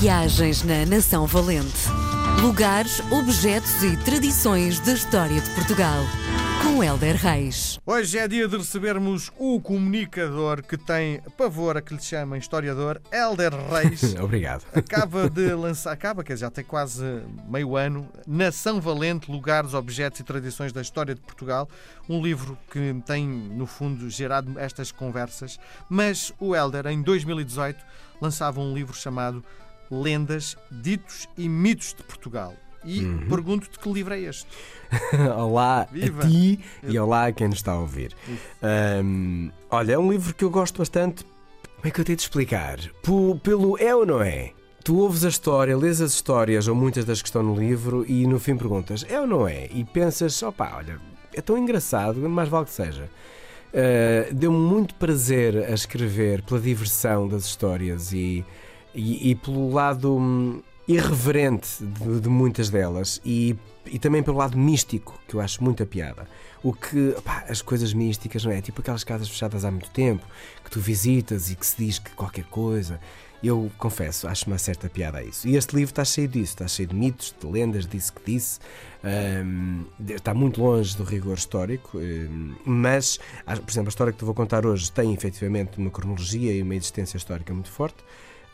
Viagens na Nação Valente. Lugares, objetos e tradições da história de Portugal. Com Helder Reis. Hoje é dia de recebermos o comunicador que tem pavor a que lhe chamem historiador, Helder Reis. Obrigado. Acaba de lançar, acaba, que já tem quase meio ano, Nação Valente, Lugares, Objetos e Tradições da História de Portugal. Um livro que tem, no fundo, gerado estas conversas. Mas o Helder, em 2018, lançava um livro chamado Lendas, Ditos e Mitos de Portugal. E Uhum. pergunto-te que livro é este? olá Viva. a ti e olá a quem nos está a ouvir. Ahm, olha, é um livro que eu gosto bastante. Como é que eu tenho de explicar? Po- pelo é ou não é? Tu ouves a história, lês as histórias ou muitas das que estão no livro e no fim perguntas é ou não é? E pensas, opá, olha, é tão engraçado, mais vale que seja. Uh, Deu-me muito prazer a escrever pela diversão das histórias e, e, e pelo lado hum, irreverente de, de muitas delas e, e também pelo lado místico, que eu acho muita piada. O que, opá, as coisas místicas, não é? Tipo aquelas casas fechadas há muito tempo, que tu visitas e que se diz que qualquer coisa. Eu confesso, acho uma certa piada a isso. E este livro está cheio disso, está cheio de mitos, de lendas, disse que disse. Hum, está muito longe do rigor histórico, hum, mas, por exemplo, a história que te vou contar hoje tem efetivamente uma cronologia e uma existência histórica muito forte.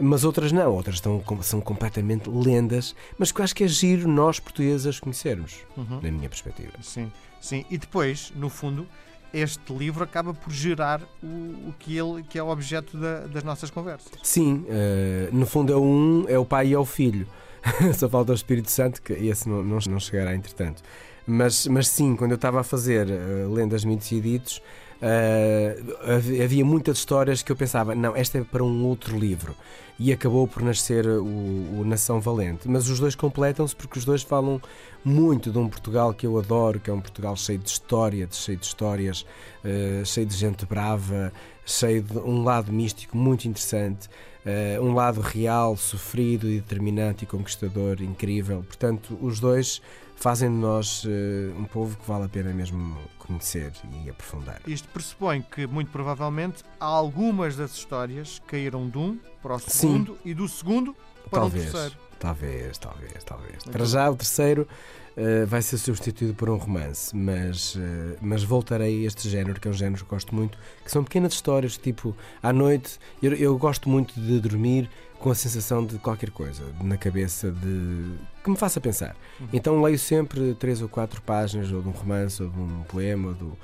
Mas outras não, outras estão, são completamente lendas, mas que eu acho que é giro nós portugueses as conhecermos, na minha perspectiva. Sim, sim. E depois, no fundo, este livro acaba por gerar o, o que, ele, que é o objeto da- das nossas conversas. Sim, eh, no fundo é um, é o pai e é o filho. Só falta o Espírito Santo, que esse não, não, não chegará entretanto. Mas, mas sim, quando eu estava a fazer eh, Lendas, Mitos e Ditos, hav- havia muitas histórias que eu pensava, não, esta é para um outro livro. E acabou por nascer o, o Nação Valente. Mas os dois completam-se porque os dois falam muito de um Portugal que eu adoro, que é um Portugal cheio de história, cheio de histórias, eh, cheio de gente brava, cheio de um lado místico muito interessante, eh, um lado real, sofrido e determinante e conquistador incrível. Portanto, os dois fazem de nós eh, um povo que vale a pena mesmo conhecer e aprofundar. Isto pressupõe que, muito provavelmente, algumas das histórias caíram de um para o Sim. segundo e do segundo para Talvez, o terceiro. talvez, talvez, talvez. Para já, o terceiro eh, vai ser substituído por um romance, mas, eh, mas voltarei a este género, que é um género que gosto muito, que são pequenas histórias, tipo, à noite, eu, eu gosto muito de dormir com a sensação de qualquer coisa na cabeça de que me faça pensar. Uhum. Então leio sempre três ou quatro páginas, ou de um romance, ou de um poema, ou do...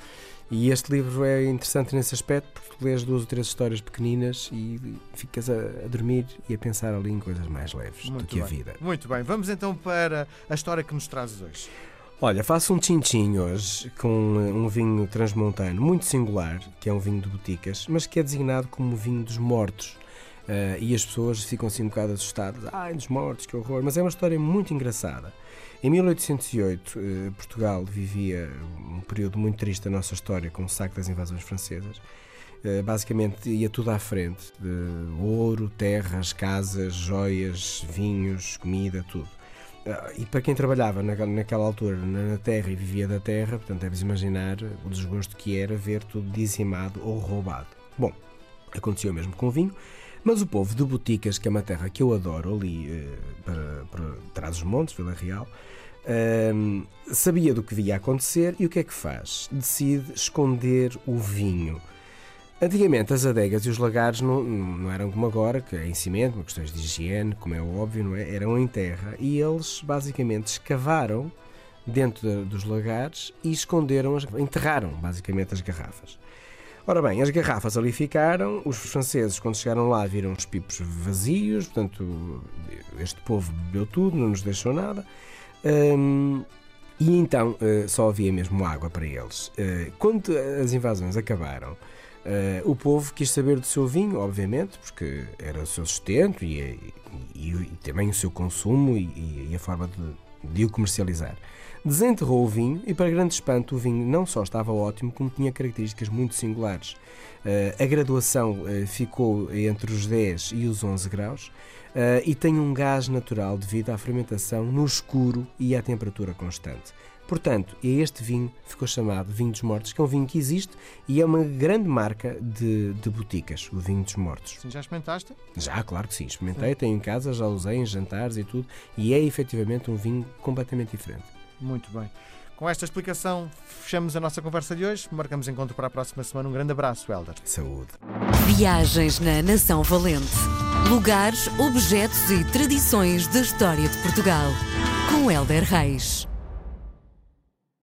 E este livro é interessante nesse aspecto porque lês duas ou três histórias pequeninas e ficas a, a dormir e a pensar ali em coisas mais leves do Muito que a bem. vida. Muito bem, vamos então para a história que nos hoje. Olha, faço um tchim-tchim hoje com um vinho transmontano muito singular, que é um vinho de boticas, mas que é designado como vinho dos mortos. Eh, e as pessoas ficam assim um bocado assustadas. Ai, dos mortos, que horror! Mas é uma história muito engraçada. Em 1808, eh, Portugal vivia um período muito triste da nossa história, com o saco das invasões francesas. Eh, basicamente ia tudo à frente: de ouro, terras, casas, joias, vinhos, comida, tudo. Ah, E para quem trabalhava na- naquela altura na terra e vivia da terra, portanto, deves imaginar o desgosto que era ver tudo dizimado ou roubado. Bom, aconteceu mesmo com o vinho, mas o povo de Boticas, que é uma terra que eu adoro, ali eh, para, para trás dos montes, Vila Real, ahm, sabia do que via acontecer e o que é que faz? Decide esconder o vinho. Antigamente as adegas e os lagares não, não eram como agora, que é em cimento, questões de higiene, como é óbvio, não é? Eram em terra e eles basicamente escavaram dentro da- dos lagares e esconderam, as, enterraram basicamente as garrafas. Ora bem, as garrafas ali ficaram, os franceses quando chegaram lá viram os pipos vazios, portanto este povo bebeu tudo, não nos deixou nada. Hum, e então eh, só havia mesmo água para eles. Eh, quando as invasões acabaram, eh, o povo quis saber do seu vinho, obviamente, porque era o seu sustento e, e- e- e também o seu consumo e, a forma de, de o comercializar. Desenterrou o vinho e, para grande espanto, o vinho não só estava ótimo, como tinha características muito singulares. Eh, a graduação eh, ficou entre os 10 e os 11 graus eh, e tem um gás natural devido à fermentação no escuro e à temperatura constante. Portanto, é este vinho que ficou chamado Vinho dos Mortos, que é um vinho que existe e é uma grande marca de, de boticas, o Vinho dos Mortos. Sim, já experimentaste? Já, claro que sim. Experimentei, tenho em casa, já usei em jantares e tudo, e é efetivamente um vinho completamente diferente. Muito bem. Com esta explicação, fechamos a nossa conversa de hoje. Marcamos encontro para a próxima semana. Um grande abraço, Helder. Saúde. Viagens na Nação Valente. Lugares, objetos e tradições da história de Portugal. Com Helder Reis.